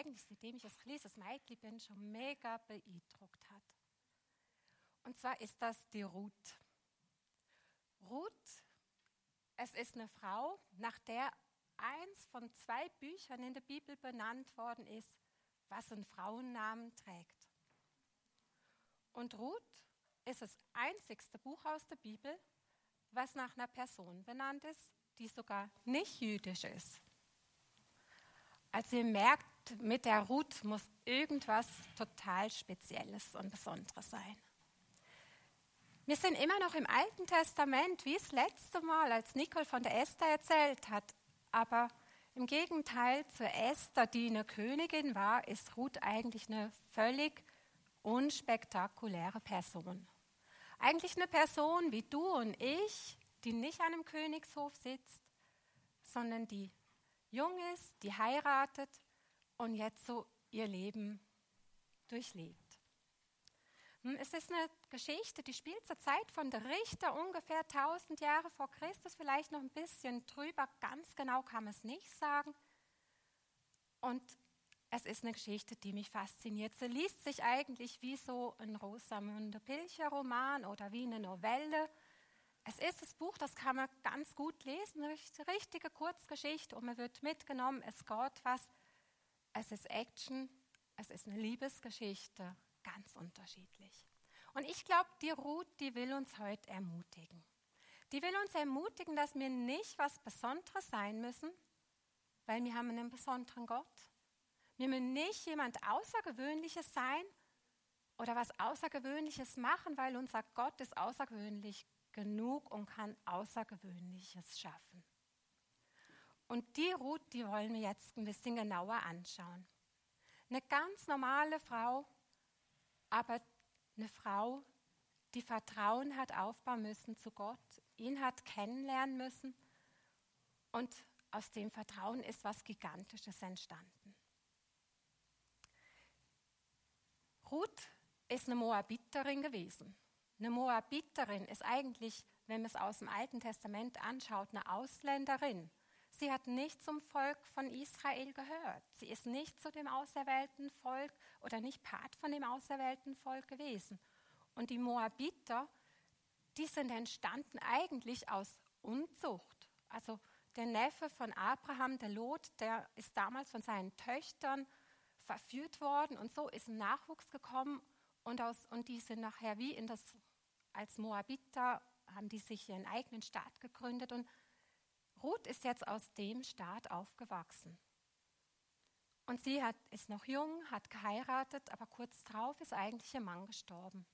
eigentlich seitdem ich ein kleines Mädchen bin, schon mega beeindruckt hat. Und zwar ist das die Ruth. Ruth, es ist eine Frau, nach der eins von zwei Büchern in der Bibel benannt worden ist, was einen Frauennamen trägt. Und Ruth ist das einzigste Buch aus der Bibel, was nach einer Person benannt ist, die sogar nicht jüdisch ist. Also ihr merkt, mit der Ruth muss irgendwas total Spezielles und Besonderes sein. Wir sind immer noch im Alten Testament, wie das letzte Mal, als Nicole von der Esther erzählt hat. Aber im Gegenteil zur Esther, die eine Königin war, ist Ruth eigentlich eine völlig unspektakuläre Person. Eigentlich eine Person wie du und ich, die nicht an einem Königshof sitzt, sondern die jung ist, die heiratet und jetzt so ihr Leben durchlebt. Hm, es ist eine Geschichte, die spielt zur Zeit von der Richter ungefähr 1000 Jahre vor Christus, vielleicht noch ein bisschen drüber, ganz genau kann man es nicht sagen. Und es ist eine Geschichte, die mich fasziniert. Sie liest sich eigentlich wie so ein Rosamunde Pilcher Roman oder wie eine Novelle. Es ist das Buch, das kann man ganz gut lesen, eine richtige Kurzgeschichte und man wird mitgenommen, es geht was. Es ist Action, es ist eine Liebesgeschichte, ganz unterschiedlich. Und ich glaube, die Ruth, die will uns heute ermutigen. Die will uns ermutigen, dass wir nicht was Besonderes sein müssen, weil wir haben einen besonderen Gott. Wir müssen nicht jemand Außergewöhnliches sein oder was Außergewöhnliches machen, weil unser Gott ist außergewöhnlich genug und kann Außergewöhnliches schaffen. Und die Ruth, die wollen wir jetzt ein bisschen genauer anschauen. Eine ganz normale Frau, aber eine Frau, die Vertrauen hat aufbauen müssen zu Gott, ihn hat kennenlernen müssen und aus dem Vertrauen ist was Gigantisches entstanden. Ruth ist eine Moabiterin gewesen. Eine Moabiterin ist eigentlich, wenn man es aus dem Alten Testament anschaut, eine Ausländerin. Sie hat nicht zum Volk von Israel gehört. Sie ist nicht zu dem auserwählten Volk oder nicht Part von dem auserwählten Volk gewesen. Und die Moabiter, die sind entstanden eigentlich aus Unzucht. Also der Neffe von Abraham, der Lot, der ist damals von seinen Töchtern verführt worden und so ist ein Nachwuchs gekommen und, aus, und die sind nachher wie in das, als Moabiter, haben die sich ihren eigenen Staat gegründet und Ruth ist jetzt aus dem Staat aufgewachsen. Und sie hat, ist noch jung, hat geheiratet, aber kurz darauf ist eigentlich ihr Mann gestorben.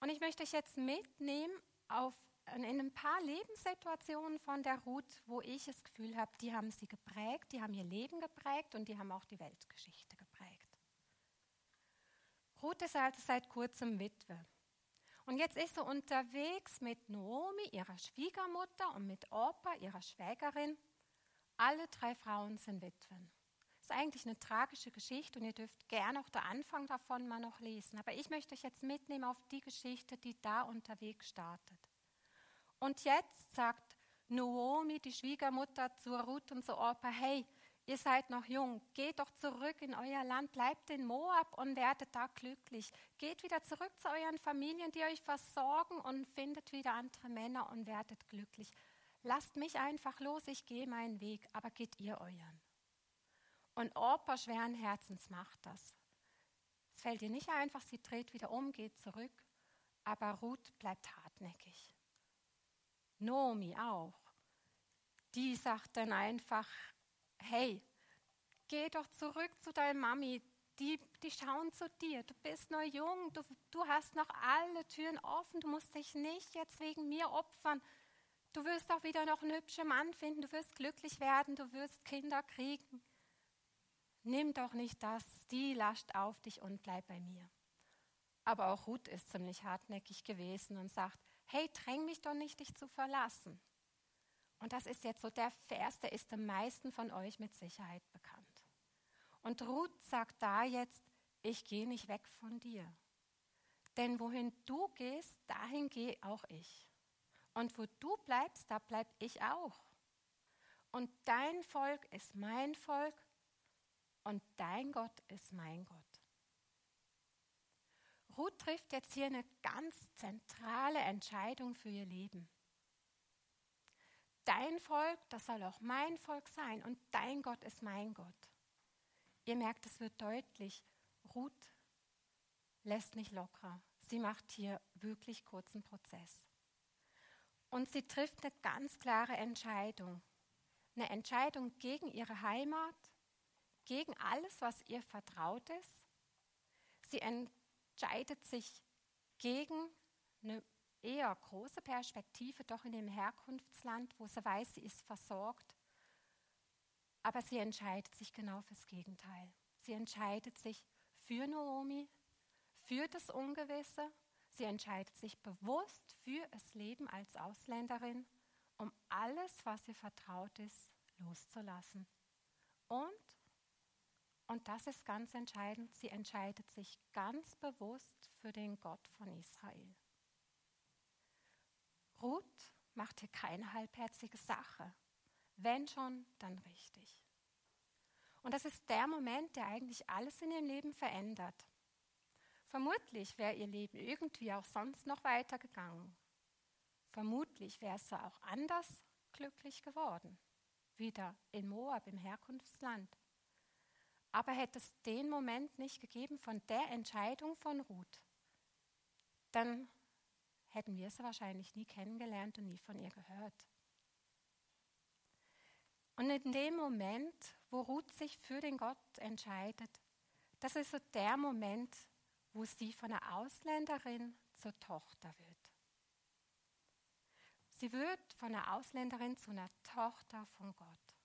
Und ich möchte euch jetzt mitnehmen auf, in ein paar Lebenssituationen von der Ruth, wo ich das Gefühl habe, die haben sie geprägt, die haben ihr Leben geprägt und die haben auch die Weltgeschichte geprägt. Ruth ist also seit kurzem Witwe. Und jetzt ist sie unterwegs mit Naomi, ihrer Schwiegermutter, und mit Opa, ihrer Schwägerin. Alle drei Frauen sind Witwen. Das ist eigentlich eine tragische Geschichte und ihr dürft gerne auch den Anfang davon mal noch lesen. Aber ich möchte euch jetzt mitnehmen auf die Geschichte, die da unterwegs startet. Und jetzt sagt Naomi, die Schwiegermutter, zu Ruth und zu Opa, hey, Ihr seid noch jung. Geht doch zurück in euer Land, bleibt in Moab und werdet da glücklich. Geht wieder zurück zu euren Familien, die euch versorgen und findet wieder andere Männer und werdet glücklich. Lasst mich einfach los, ich gehe meinen Weg, aber geht ihr euren. Und Opa schweren Herzens macht das. Es fällt ihr nicht einfach, sie dreht wieder um, geht zurück, aber Ruth bleibt hartnäckig. Nomi auch. Die sagt dann einfach, hey, geh doch zurück zu deiner Mami, die, die schauen zu dir, du bist noch jung, du, du hast noch alle Türen offen, du musst dich nicht jetzt wegen mir opfern. Du wirst auch wieder noch einen hübschen Mann finden, du wirst glücklich werden, du wirst Kinder kriegen. Nimm doch nicht das, die lascht auf dich und bleib bei mir. Aber auch Ruth ist ziemlich hartnäckig gewesen und sagt, hey, dräng mich doch nicht, dich zu verlassen. Und das ist jetzt so der Vers, der ist den meisten von euch mit Sicherheit bekannt. Und Ruth sagt da jetzt, ich gehe nicht weg von dir. Denn wohin du gehst, dahin gehe auch ich. Und wo du bleibst, da bleib ich auch. Und dein Volk ist mein Volk und dein Gott ist mein Gott. Ruth trifft jetzt hier eine ganz zentrale Entscheidung für ihr Leben. Dein Volk, das soll auch mein Volk sein und dein Gott ist mein Gott. Ihr merkt, es wird deutlich, Ruth lässt nicht locker. Sie macht hier wirklich kurzen Prozess. Und sie trifft eine ganz klare Entscheidung. Eine Entscheidung gegen ihre Heimat, gegen alles, was ihr vertraut ist. Sie entscheidet sich gegen eine eher große Perspektive, doch in dem Herkunftsland, wo sie weiß, sie ist versorgt. Aber sie entscheidet sich genau fürs Gegenteil. Sie entscheidet sich für Naomi, für das Ungewisse. Sie entscheidet sich bewusst für das Leben als Ausländerin, um alles, was ihr vertraut ist, loszulassen. Und, und das ist ganz entscheidend, sie entscheidet sich ganz bewusst für den Gott von Israel. Ruth macht hier keine halbherzige Sache. Wenn schon, dann richtig. Und das ist der Moment, der eigentlich alles in ihrem Leben verändert. Vermutlich wäre ihr Leben irgendwie auch sonst noch weitergegangen. Vermutlich wäre es auch anders glücklich geworden. Wieder in Moab, im Herkunftsland. Aber hätte es den Moment nicht gegeben von der Entscheidung von Ruth, dann hätten wir sie wahrscheinlich nie kennengelernt und nie von ihr gehört. Und in dem Moment, wo Ruth sich für den Gott entscheidet, das ist so der Moment, wo sie von einer Ausländerin zur Tochter wird. Sie wird von einer Ausländerin zu einer Tochter von Gott.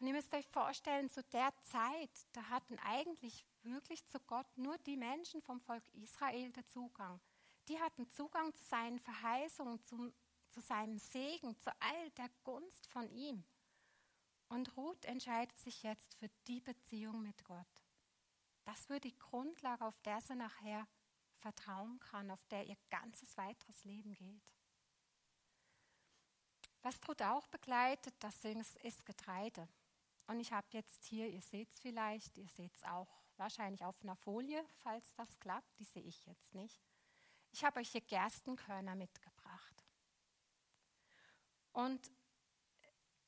Und ihr müsst euch vorstellen, zu der Zeit, da hatten eigentlich wirklich zu Gott nur die Menschen vom Volk Israel den Zugang. Die hatten Zugang zu seinen Verheißungen, zum, zu seinem Segen, zu all der Gunst von ihm. Und Ruth entscheidet sich jetzt für die Beziehung mit Gott. Das wird die Grundlage, auf der sie nachher vertrauen kann, auf der ihr ganzes weiteres Leben geht. Was Ruth auch begleitet, das ist Getreide. Und ich habe jetzt hier, ihr seht es vielleicht, ihr seht es auch wahrscheinlich auf einer Folie, falls das klappt, die sehe ich jetzt nicht. Ich habe euch hier Gerstenkörner mitgebracht. Und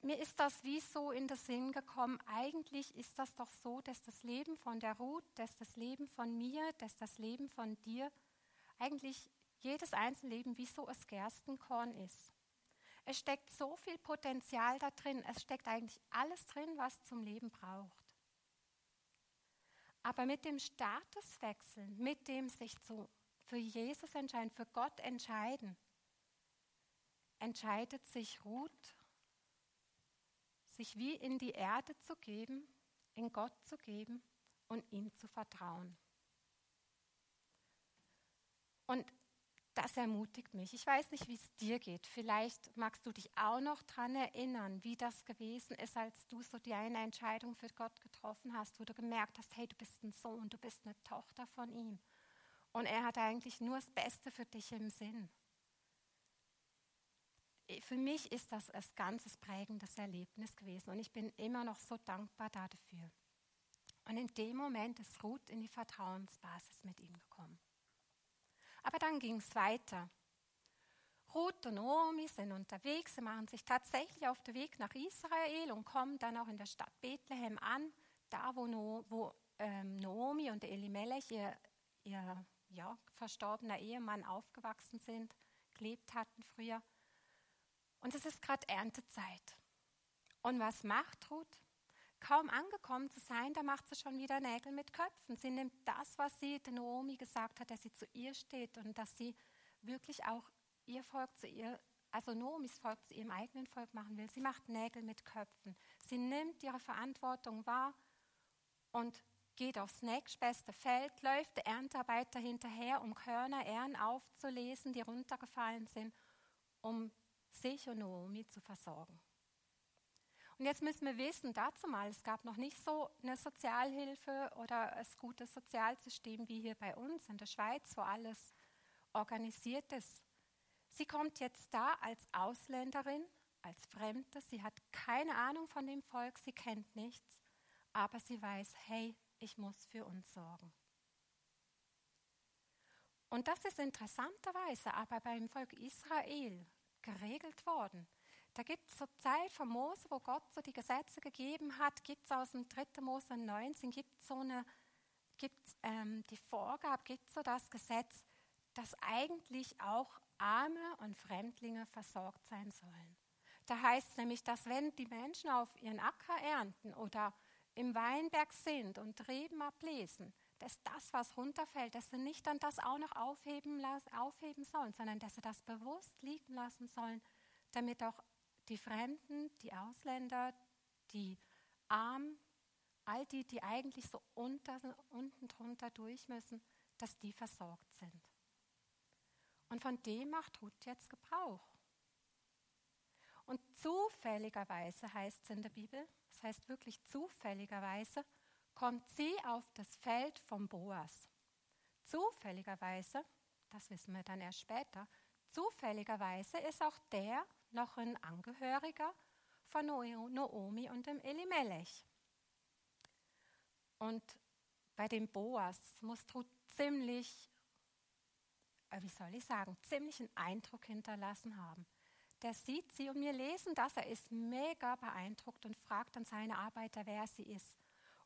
mir ist das wie so in den Sinn gekommen, eigentlich ist das doch so, dass das Leben von der Ruth, dass das Leben von mir, dass das Leben von dir, eigentlich jedes einzelne Leben wie so ein Gerstenkorn ist. Es steckt so viel Potenzial da drin, es steckt eigentlich alles drin, was zum Leben braucht. Aber mit dem Statuswechsel, mit dem sich zu für Jesus entscheiden, für Gott entscheiden, entscheidet sich Ruth, sich wie in die Erde zu geben, in Gott zu geben und ihm zu vertrauen. Und das ermutigt mich. Ich weiß nicht, wie es dir geht. Vielleicht magst du dich auch noch daran erinnern, wie das gewesen ist, als du so die eine Entscheidung für Gott getroffen hast, wo du gemerkt hast, hey, du bist ein Sohn, du bist eine Tochter von ihm. Und er hat eigentlich nur das Beste für dich im Sinn. Für mich ist das ein ganzes prägendes Erlebnis gewesen und ich bin immer noch so dankbar dafür. Und in dem Moment ist Ruth in die Vertrauensbasis mit ihm gekommen. Aber dann ging es weiter. Ruth und Naomi sind unterwegs, sie machen sich tatsächlich auf den Weg nach Israel und kommen dann auch in der Stadt Bethlehem an, da wo, no, wo ähm, Naomi und Elimelech ihr, ihr ja, verstorbener Ehemann aufgewachsen sind, gelebt hatten früher. Und es ist gerade Erntezeit. Und was macht Ruth? Kaum angekommen zu sein, da macht sie schon wieder Nägel mit Köpfen. Sie nimmt das, was sie Naomi gesagt hat, dass sie zu ihr steht und dass sie wirklich auch ihr Volk zu ihr, also Naomis Volk zu ihrem eigenen Volk machen will. Sie macht Nägel mit Köpfen. Sie nimmt ihre Verantwortung wahr und geht aufs nächstbeste Feld, läuft der Erntearbeiter hinterher, um Körner, Ähren aufzulesen, die runtergefallen sind, um sich und Naomi zu versorgen. Und jetzt müssen wir wissen, dazu mal, es gab noch nicht so eine Sozialhilfe oder ein gutes Sozialsystem wie hier bei uns in der Schweiz, wo alles organisiert ist. Sie kommt jetzt da als Ausländerin, als Fremde. Sie hat keine Ahnung von dem Volk, sie kennt nichts, aber sie weiß, hey, ich muss für uns sorgen. Und das ist interessanterweise aber beim Volk Israel geregelt worden. Da gibt es zur Zeit von Mose, wo Gott so die Gesetze gegeben hat, gibt es aus dem 3. Mose 19, gibt so eine, ähm, die Vorgabe, gibt so das Gesetz, dass eigentlich auch Arme und Fremdlinge versorgt sein sollen. Da heißt es nämlich, dass wenn die Menschen auf ihren Acker ernten oder im Weinberg sind und Reben ablesen, dass das, was runterfällt, dass sie nicht dann das auch noch aufheben, aufheben sollen, sondern dass sie das bewusst liegen lassen sollen, damit auch die Fremden, die Ausländer, die Armen, all die, die eigentlich so unter, unten drunter durch müssen, dass die versorgt sind. Und von dem macht Ruth jetzt Gebrauch. Und zufälligerweise heißt es in der Bibel, das heißt wirklich zufälligerweise, kommt sie auf das Feld von Boas. Zufälligerweise, das wissen wir dann erst später, zufälligerweise ist auch der noch ein Angehöriger von Noomi und dem Elimelech. Und bei dem Boas muss Ruth ziemlich, äh, wie soll ich sagen, ziemlich einen Eindruck hinterlassen haben. Der sieht sie und wir lesen das, er ist mega beeindruckt und fragt dann seine Arbeiter, wer sie ist.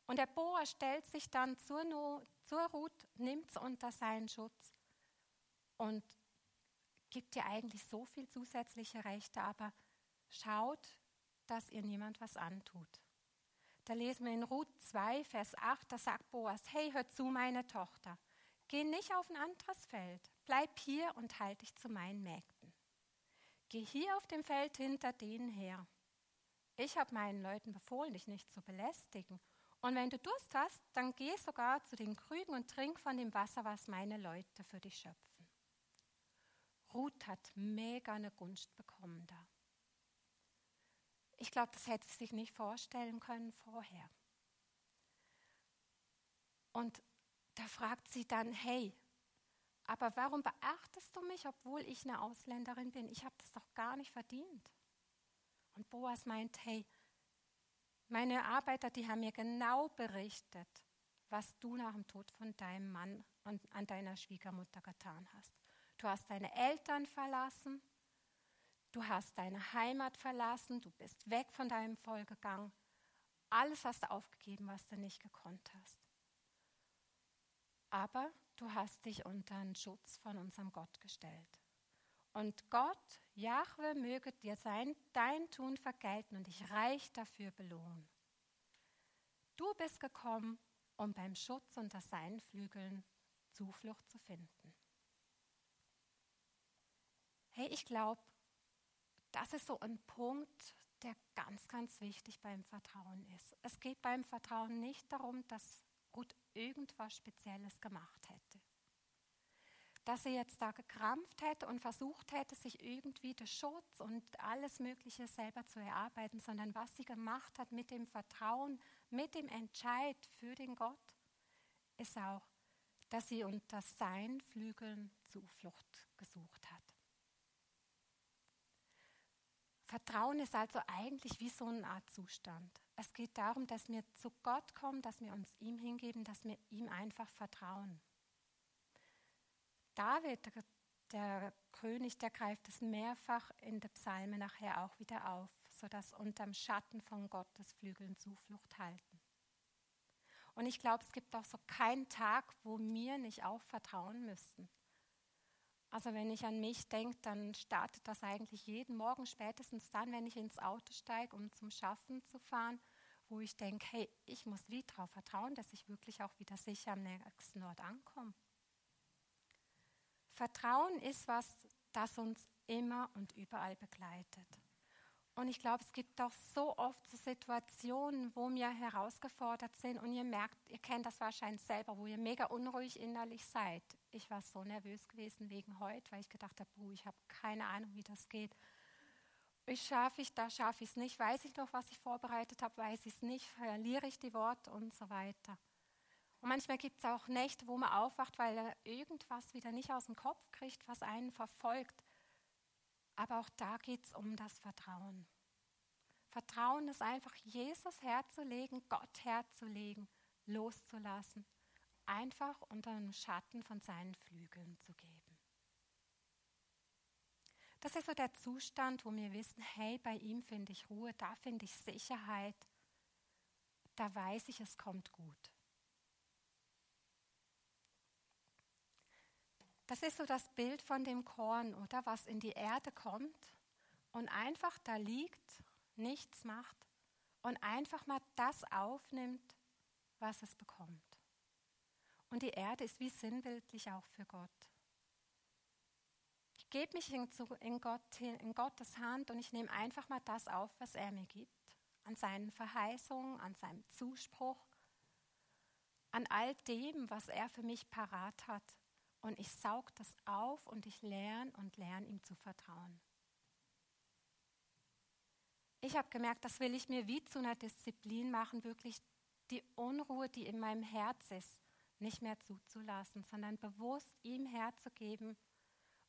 Und der Boas stellt sich dann zur, no zur Ruth, nimmt sie unter seinen Schutz und gibt ihr eigentlich so viel zusätzliche Rechte, aber schaut, dass ihr niemand was antut. Da lesen wir in Ruth 2, Vers 8, da sagt Boas, hey, hör zu, meine Tochter, geh nicht auf ein anderes Feld, bleib hier und halt dich zu meinen Mägden. Geh hier auf dem Feld hinter denen her. Ich habe meinen Leuten befohlen, dich nicht zu belästigen und wenn du Durst hast, dann geh sogar zu den Krügen und trink von dem Wasser, was meine Leute für dich schöpfen. Ruth hat mega eine Gunst bekommen da. Ich glaube, das hätte sie sich nicht vorstellen können vorher. Und da fragt sie dann, hey, aber warum beachtest du mich, obwohl ich eine Ausländerin bin? Ich habe das doch gar nicht verdient. Und Boas meint, hey, meine Arbeiter, die haben mir genau berichtet, was du nach dem Tod von deinem Mann und an deiner Schwiegermutter getan hast. Du hast deine Eltern verlassen, du hast deine Heimat verlassen, du bist weg von deinem Volk gegangen. Alles hast du aufgegeben, was du nicht gekonnt hast. Aber du hast dich unter den Schutz von unserem Gott gestellt. Und Gott, Jahwe, möge dir sein, dein Tun vergelten und dich reich dafür belohnen. Du bist gekommen, um beim Schutz unter seinen Flügeln Zuflucht zu finden. Hey, ich glaube, das ist so ein Punkt, der ganz, ganz wichtig beim Vertrauen ist. Es geht beim Vertrauen nicht darum, dass Ruth irgendwas Spezielles gemacht hätte dass sie jetzt da gekrampft hätte und versucht hätte, sich irgendwie den Schutz und alles Mögliche selber zu erarbeiten, sondern was sie gemacht hat mit dem Vertrauen, mit dem Entscheid für den Gott, ist auch, dass sie unter seinen Flügeln Zuflucht gesucht hat. Vertrauen ist also eigentlich wie so eine Art Zustand. Es geht darum, dass wir zu Gott kommen, dass wir uns ihm hingeben, dass wir ihm einfach vertrauen. David, der, König, der greift es mehrfach in der Psalme nachher auch wieder auf, sodass unterm Schatten von Gottes Flügeln Zuflucht halten. Und ich glaube, es gibt auch so keinen Tag, wo wir nicht auch vertrauen müssten. Also wenn ich an mich denke, dann startet das eigentlich jeden Morgen, spätestens dann, wenn ich ins Auto steige, um zum Schaffen zu fahren, wo ich denke, hey, ich muss wie darauf vertrauen, dass ich wirklich auch wieder sicher am nächsten Ort ankomme. Vertrauen ist was, das uns immer und überall begleitet. Und ich glaube, es gibt doch so oft so Situationen, wo wir herausgefordert sind und ihr merkt, ihr kennt das wahrscheinlich selber, wo ihr mega unruhig innerlich seid. Ich war so nervös gewesen wegen heute, weil ich gedacht habe, ich habe keine Ahnung, wie das geht. Ich schaffe ich, da schaffe ich es nicht. Weiß ich noch, was ich vorbereitet habe, weiß ich es nicht, verliere ich die Worte und so weiter. Und manchmal gibt es auch Nächte, wo man aufwacht, weil er irgendwas wieder nicht aus dem Kopf kriegt, was einen verfolgt. Aber auch da geht es um das Vertrauen. Vertrauen ist einfach, Jesus herzulegen, Gott herzulegen, loszulassen, einfach unter dem Schatten von seinen Flügeln zu geben. Das ist so der Zustand, wo wir wissen, hey, bei ihm finde ich Ruhe, da finde ich Sicherheit, da weiß ich, es kommt gut. Das ist so das Bild von dem Korn, oder was in die Erde kommt und einfach da liegt, nichts macht und einfach mal das aufnimmt, was es bekommt. Und die Erde ist wie sinnbildlich auch für Gott. Ich gebe mich in, Gott, in Gottes Hand und ich nehme einfach mal das auf, was er mir gibt an seinen Verheißungen, an seinem Zuspruch, an all dem, was er für mich parat hat. Und ich saug das auf und ich lerne und lerne ihm zu vertrauen. Ich habe gemerkt, das will ich mir wie zu einer Disziplin machen, wirklich die Unruhe, die in meinem Herz ist, nicht mehr zuzulassen, sondern bewusst ihm herzugeben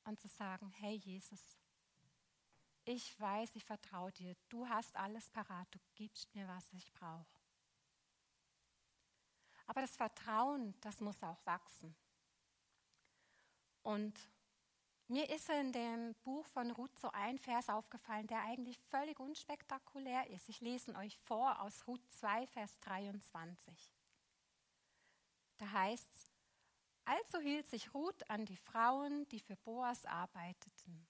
und zu sagen, hey Jesus, ich weiß, ich vertraue dir. Du hast alles parat. Du gibst mir, was ich brauche. Aber das Vertrauen, das muss auch wachsen. Und mir ist in dem Buch von Ruth so ein Vers aufgefallen, der eigentlich völlig unspektakulär ist. Ich lese ihn euch vor aus Ruth 2, Vers 23. Da heißt es, also hielt sich Ruth an die Frauen, die für Boas arbeiteten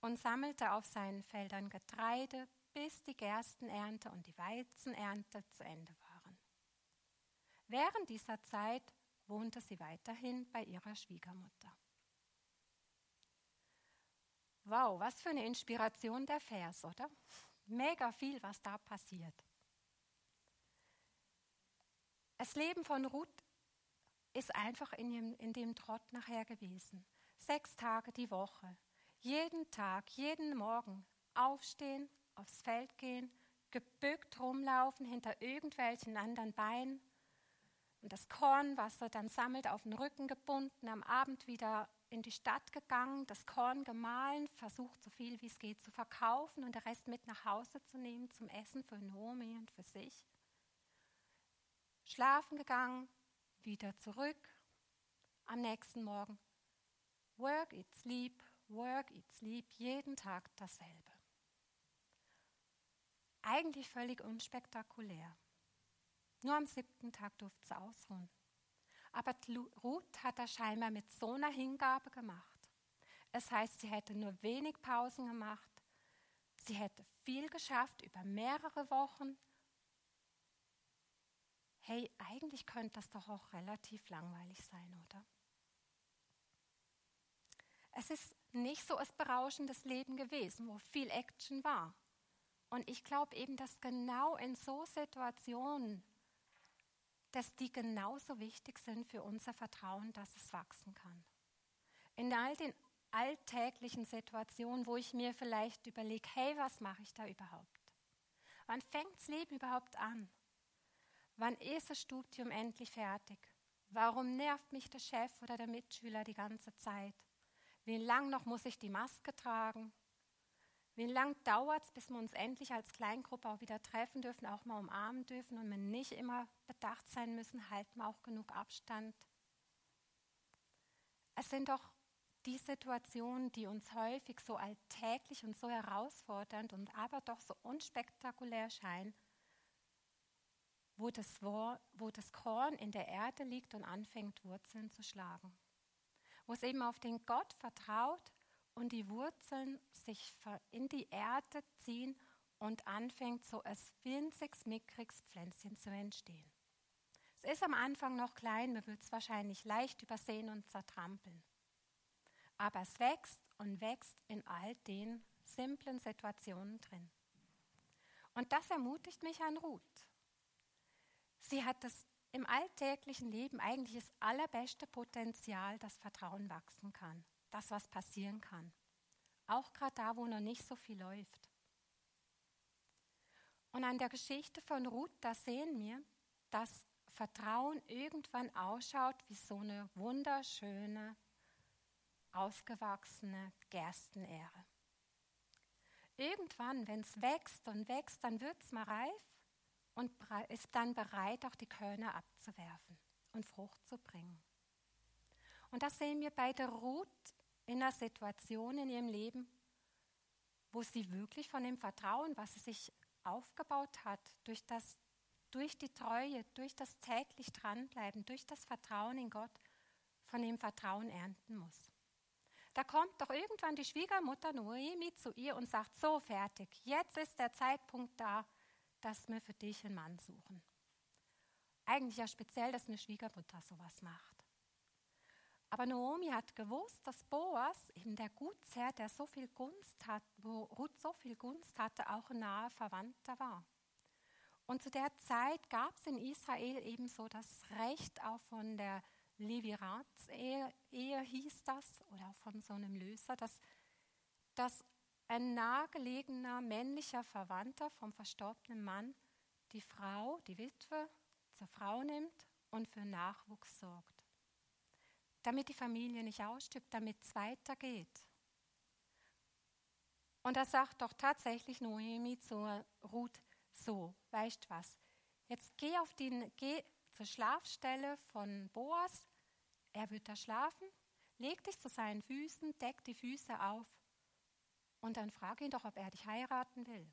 und sammelte auf seinen Feldern Getreide, bis die Gerstenernte und die Weizenernte zu Ende waren. Während dieser Zeit wohnte sie weiterhin bei ihrer Schwiegermutter. Wow, was für eine Inspiration der Vers, oder? Mega viel, was da passiert. Das Leben von Ruth ist einfach in dem, in dem Trott nachher gewesen. Sechs Tage die Woche, jeden Tag, jeden Morgen aufstehen, aufs Feld gehen, gebückt rumlaufen hinter irgendwelchen anderen Beinen und das Korn, was er dann sammelt, auf den Rücken gebunden, am Abend wieder in die Stadt gegangen, das Korn gemahlen, versucht so viel wie es geht zu verkaufen und den Rest mit nach Hause zu nehmen zum Essen für Nomi und für sich. Schlafen gegangen, wieder zurück, am nächsten Morgen. Work, eat, sleep, Work, Eat, Sleep, jeden Tag dasselbe. Eigentlich völlig unspektakulär. Nur am siebten Tag durfte sie ausruhen. Aber Ruth hat das scheinbar mit so einer Hingabe gemacht. Es heißt, sie hätte nur wenig Pausen gemacht. Sie hätte viel geschafft über mehrere Wochen. Hey, eigentlich könnte das doch auch relativ langweilig sein, oder? Es ist nicht so ein berauschendes Leben gewesen, wo viel Action war. Und ich glaube eben, dass genau in so Situationen, dass die genauso wichtig sind für unser Vertrauen, dass es wachsen kann. In all den alltäglichen Situationen, wo ich mir vielleicht überlege, hey, was mache ich da überhaupt? Wann fängt das Leben überhaupt an? Wann ist das Studium endlich fertig? Warum nervt mich der Chef oder der Mitschüler die ganze Zeit? Wie lang noch muss ich die Maske tragen? Wie lang dauert es, bis wir uns endlich als Kleingruppe auch wieder treffen dürfen, auch mal umarmen dürfen und wir nicht immer bedacht sein müssen, halten wir auch genug Abstand? Es sind doch die Situationen, die uns häufig so alltäglich und so herausfordernd und aber doch so unspektakulär scheinen, wo das, wo das Korn in der Erde liegt und anfängt, Wurzeln zu schlagen wo es eben auf den Gott vertraut und die Wurzeln sich in die Erde ziehen und anfängt so ein winziges, mickriges Pflänzchen zu entstehen. Es ist am Anfang noch klein, man wird es wahrscheinlich leicht übersehen und zertrampeln. Aber es wächst und wächst in all den simplen Situationen drin. Und das ermutigt mich an Ruth. Sie hat das im alltäglichen Leben eigentlich das allerbeste Potenzial, das Vertrauen wachsen kann, das, was passieren kann. Auch gerade da, wo noch nicht so viel läuft. Und an der Geschichte von Ruth, da sehen wir, dass Vertrauen irgendwann ausschaut wie so eine wunderschöne, ausgewachsene Gerstenähre. irgendwann, wenn es wächst und wächst, dann wird es mal reif und ist dann bereit, auch die Körner abzuwerfen und Frucht zu bringen. Und das sehen wir bei der Ruth in einer Situation in ihrem Leben, wo sie wirklich von dem Vertrauen, was sie sich aufgebaut hat, durch, das, durch die Treue, durch das täglich dranbleiben, durch das Vertrauen in Gott, von dem Vertrauen ernten muss. Da kommt doch irgendwann die Schwiegermutter Noemi zu ihr und sagt, so fertig, jetzt ist der Zeitpunkt da, dass wir für dich einen Mann suchen. Eigentlich ja speziell, dass eine Schwiegermutter sowas macht. Aber Naomi hat gewusst, dass Boas, eben der Gutsherr, der so viel Gunst hat, wo Ruth so viel Gunst hatte, auch ein naher Verwandter war. Und zu der Zeit gab es in Israel ebenso das Recht auch von der Leviratsehe Ehe hieß das, oder auch von so einem Löser, dass, dass ein nahegelegener männlicher Verwandter vom verstorbenen Mann die Frau, die Witwe, zur Frau nimmt und für Nachwuchs sorgt. Damit die Familie nicht ausstirbt, damit es weitergeht. Und da sagt doch tatsächlich Noemi zur Ruth so, weißt was, jetzt geh, auf die, geh zur Schlafstelle von Boas, er wird da schlafen, leg dich zu seinen Füßen, deck die Füße auf und dann frage ihn doch, ob er dich heiraten will.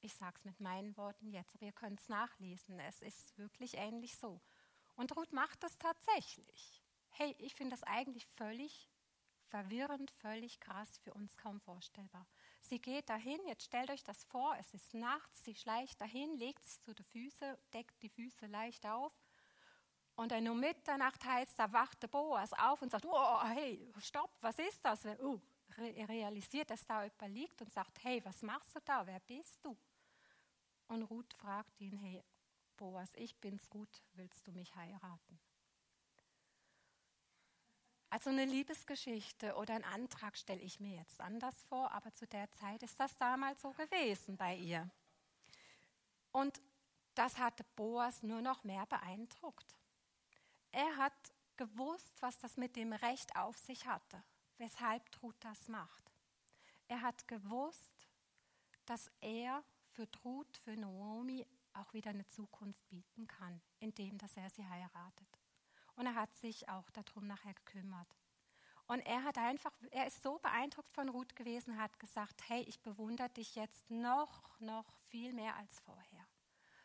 Ich sage es mit meinen Worten jetzt, aber ihr könnt es nachlesen. Es ist wirklich ähnlich so. Und Ruth macht das tatsächlich. Hey, ich finde das eigentlich völlig verwirrend, völlig krass, für uns kaum vorstellbar. Sie geht dahin, jetzt stellt euch das vor, es ist nachts, sie schleicht dahin, legt sich zu den Füßen, deckt die Füße leicht auf. Und dann um Mitternacht heißt, da wacht der Boas auf und sagt, oh, hey, stopp, was ist das? Oh, realisiert, dass da jemand liegt und sagt, hey, was machst du da? Wer bist du? Und Ruth fragt ihn, hey, Boas, ich bin's gut, willst du mich heiraten? Also eine Liebesgeschichte oder ein Antrag stelle ich mir jetzt anders vor, aber zu der Zeit ist das damals so gewesen bei ihr. Und das hatte Boas nur noch mehr beeindruckt. Er hat gewusst, was das mit dem Recht auf sich hatte weshalb Ruth das macht. Er hat gewusst, dass er für Ruth, für Naomi auch wieder eine Zukunft bieten kann, indem dass er sie heiratet. Und er hat sich auch darum nachher gekümmert. Und er hat einfach, er ist so beeindruckt von Ruth gewesen, hat gesagt, hey, ich bewundere dich jetzt noch, noch viel mehr als vorher.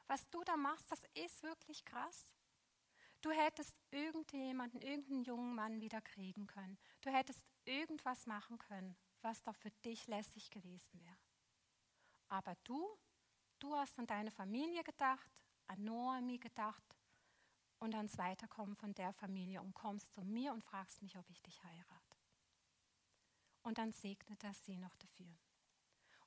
Was du da machst, das ist wirklich krass. Du hättest irgendjemanden, irgendeinen jungen Mann wieder kriegen können. Du hättest irgendwas machen können, was doch für dich lässig gewesen wäre. Aber du, du hast an deine Familie gedacht, an Noemi gedacht und ans Weiterkommen von der Familie und kommst zu mir und fragst mich, ob ich dich heirate. Und dann segnet er sie noch dafür.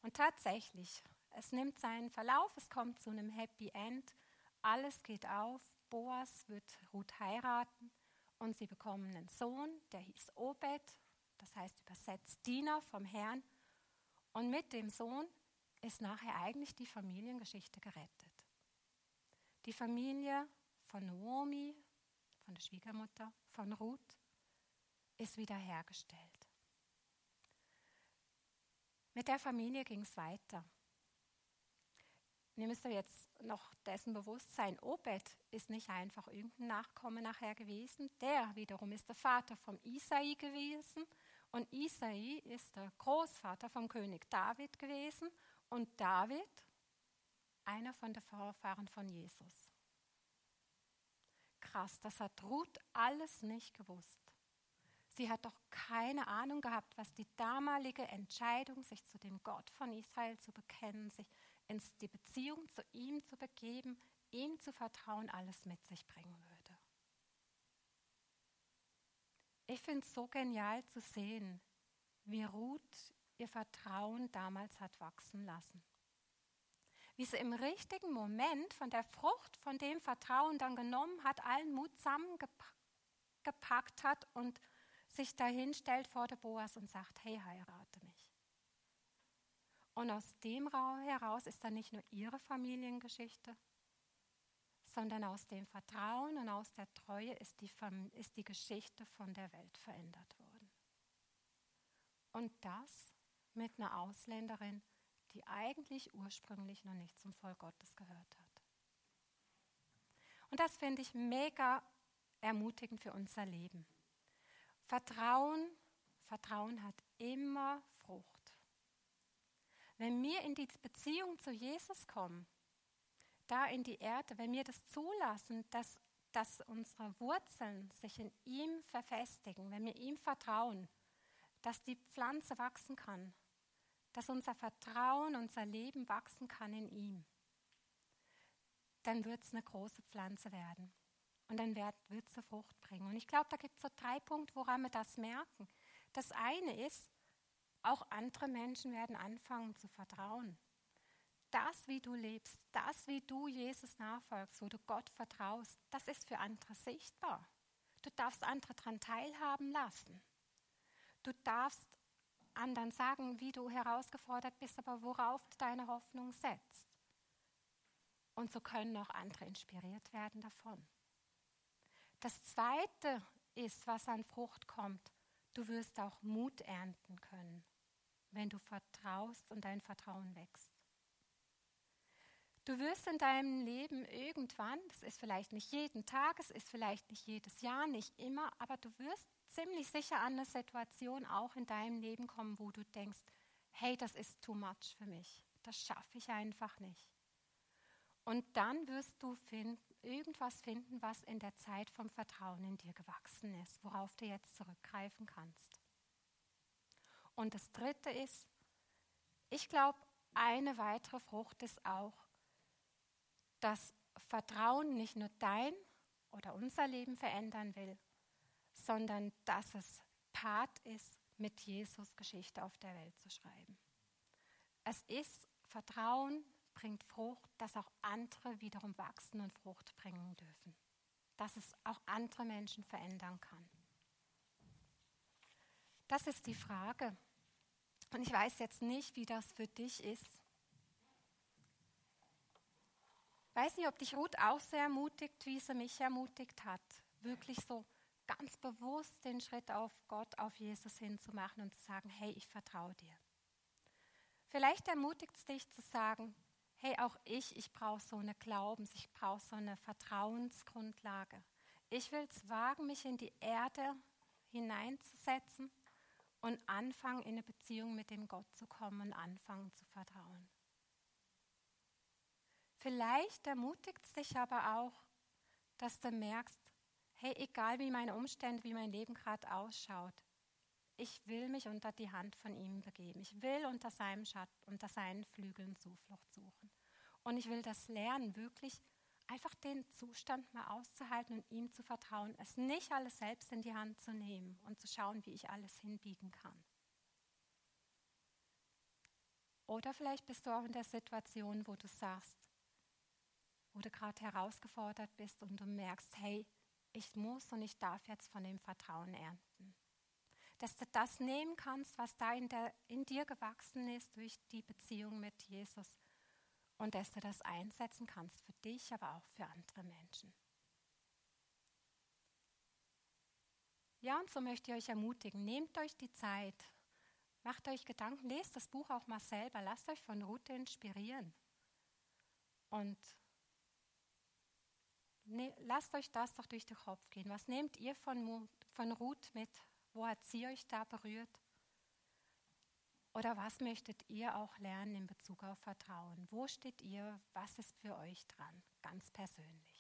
Und tatsächlich, es nimmt seinen Verlauf, es kommt zu einem Happy End, alles geht auf, Boas wird Ruth heiraten und sie bekommen einen Sohn, der hieß Obed, das heißt übersetzt Diener vom Herrn. Und mit dem Sohn ist nachher eigentlich die Familiengeschichte gerettet. Die Familie von Naomi, von der Schwiegermutter, von Ruth, ist wiederhergestellt. Mit der Familie ging es weiter. Ihr müsst euch jetzt noch dessen bewusst sein, Obed ist nicht einfach irgendein Nachkomme nachher gewesen, der wiederum ist der Vater von Isai gewesen und Isai ist der Großvater vom König David gewesen und David einer von den Vorfahren von Jesus. Krass, das hat Ruth alles nicht gewusst. Sie hat doch keine Ahnung gehabt, was die damalige Entscheidung, sich zu dem Gott von Israel zu bekennen, sich in die Beziehung zu ihm zu begeben, ihm zu vertrauen, alles mit sich bringen würde. Ich finde es so genial zu sehen, wie Ruth ihr Vertrauen damals hat wachsen lassen. Wie sie im richtigen Moment von der Frucht, von dem Vertrauen dann genommen hat, allen Mut zusammengepackt hat und sich dahin stellt vor der Boas und sagt, hey, heirate mich. Und aus dem heraus ist dann nicht nur ihre Familiengeschichte, sondern aus dem Vertrauen und aus der Treue ist die, ist die Geschichte von der Welt verändert worden. Und das mit einer Ausländerin, die eigentlich ursprünglich noch nicht zum Volk Gottes gehört hat. Und das finde ich mega ermutigend für unser Leben. Vertrauen, Vertrauen hat immer Frucht. Wenn wir in die Beziehung zu Jesus kommen, da in die Erde, wenn wir das zulassen, dass, dass unsere Wurzeln sich in ihm verfestigen, wenn wir ihm vertrauen, dass die Pflanze wachsen kann, dass unser Vertrauen, unser Leben wachsen kann in ihm, dann wird es eine große Pflanze werden. Und dann wird es Frucht bringen. Und ich glaube, da gibt es so drei Punkte, woran wir das merken. Das eine ist, auch andere Menschen werden anfangen zu vertrauen. Das, wie du lebst, das, wie du Jesus nachfolgst, wo du Gott vertraust, das ist für andere sichtbar. Du darfst andere daran teilhaben lassen. Du darfst anderen sagen, wie du herausgefordert bist, aber worauf du deine Hoffnung setzt. Und so können auch andere inspiriert werden davon. Das Zweite ist, was an Frucht kommt, du wirst auch Mut ernten können, wenn du vertraust und dein Vertrauen wächst. Du wirst in deinem Leben irgendwann, das ist vielleicht nicht jeden Tag, es ist vielleicht nicht jedes Jahr, nicht immer, aber du wirst ziemlich sicher an eine Situation auch in deinem Leben kommen, wo du denkst, hey, das ist too much für mich. Das schaffe ich einfach nicht. Und dann wirst du find, irgendwas finden, was in der Zeit vom Vertrauen in dir gewachsen ist, worauf du jetzt zurückgreifen kannst. Und das Dritte ist, ich glaube, eine weitere Frucht ist auch, dass Vertrauen nicht nur dein oder unser Leben verändern will, sondern dass es Part ist, mit Jesus Geschichte auf der Welt zu schreiben. Es ist Vertrauen bringt Frucht, dass auch andere wiederum wachsen und Frucht bringen dürfen. Dass es auch andere Menschen verändern kann. Das ist die Frage. Und ich weiß jetzt nicht, wie das für dich ist. Ich weiß nicht, ob dich Ruth auch so ermutigt, wie sie mich ermutigt hat. Wirklich so ganz bewusst den Schritt auf Gott, auf Jesus hinzumachen und zu sagen, hey, ich vertraue dir. Vielleicht ermutigt es dich zu sagen, hey, auch ich, ich brauche so eine Glaubens, ich brauche so eine Vertrauensgrundlage. Ich will es wagen, mich in die Erde hineinzusetzen und anfangen, in eine Beziehung mit dem Gott zu kommen und anfangen zu vertrauen. Vielleicht ermutigt es dich aber auch, dass du merkst, hey, egal wie meine Umstände, wie mein Leben gerade ausschaut, ich will mich unter die Hand von ihm begeben. Ich will unter seinem Schatten, unter seinen Flügeln Zuflucht suchen. Und ich will das lernen, wirklich einfach den Zustand mal auszuhalten und ihm zu vertrauen, es nicht alles selbst in die Hand zu nehmen und zu schauen, wie ich alles hinbiegen kann. Oder vielleicht bist du auch in der Situation, wo du sagst, wo du gerade herausgefordert bist und du merkst, hey, ich muss und ich darf jetzt von dem Vertrauen ernten. Dass du das nehmen kannst, was da in, der, in dir gewachsen ist durch die Beziehung mit Jesus und dass du das einsetzen kannst für dich, aber auch für andere Menschen. Ja, und so möchte ich euch ermutigen, nehmt euch die Zeit, macht euch Gedanken, lest das Buch auch mal selber, lasst euch von Ruth inspirieren. Und ne, lasst euch das doch durch den Kopf gehen. Was nehmt ihr von, von Ruth mit? Wo hat sie euch da berührt? Oder was möchtet ihr auch lernen in Bezug auf Vertrauen? Wo steht ihr? Was ist für euch dran? Ganz persönlich.